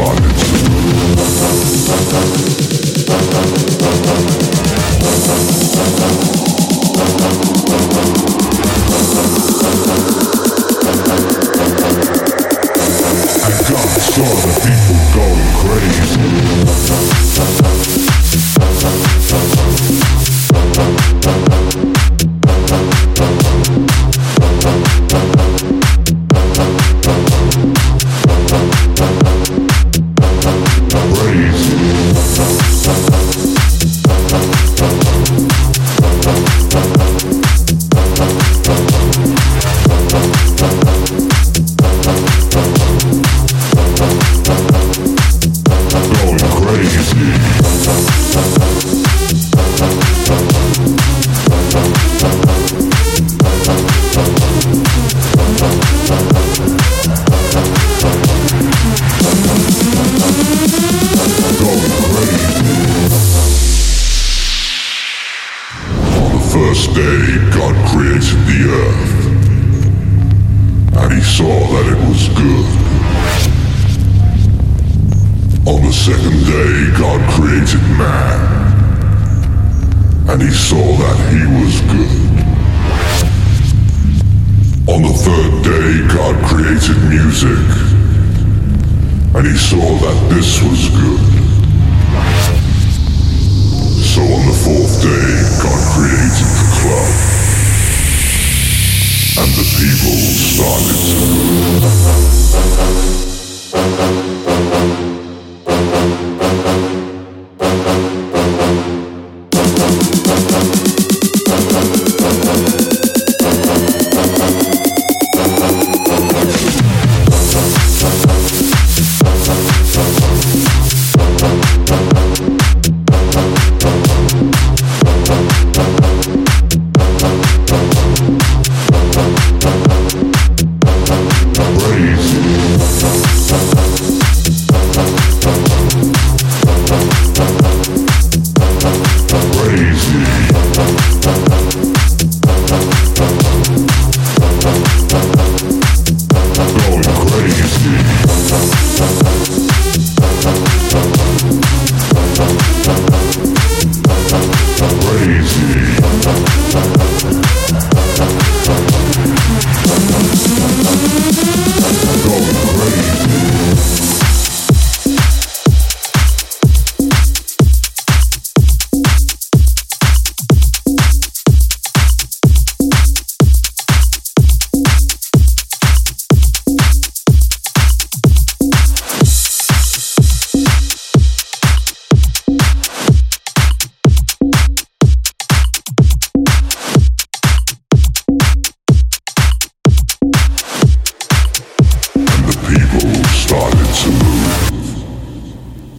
Song. day God created the earth, and he saw that it was good. On the second day God created man, and he saw that he was good. On the third day God created music, and he saw that this was good. day, God created the club. And the people started to move.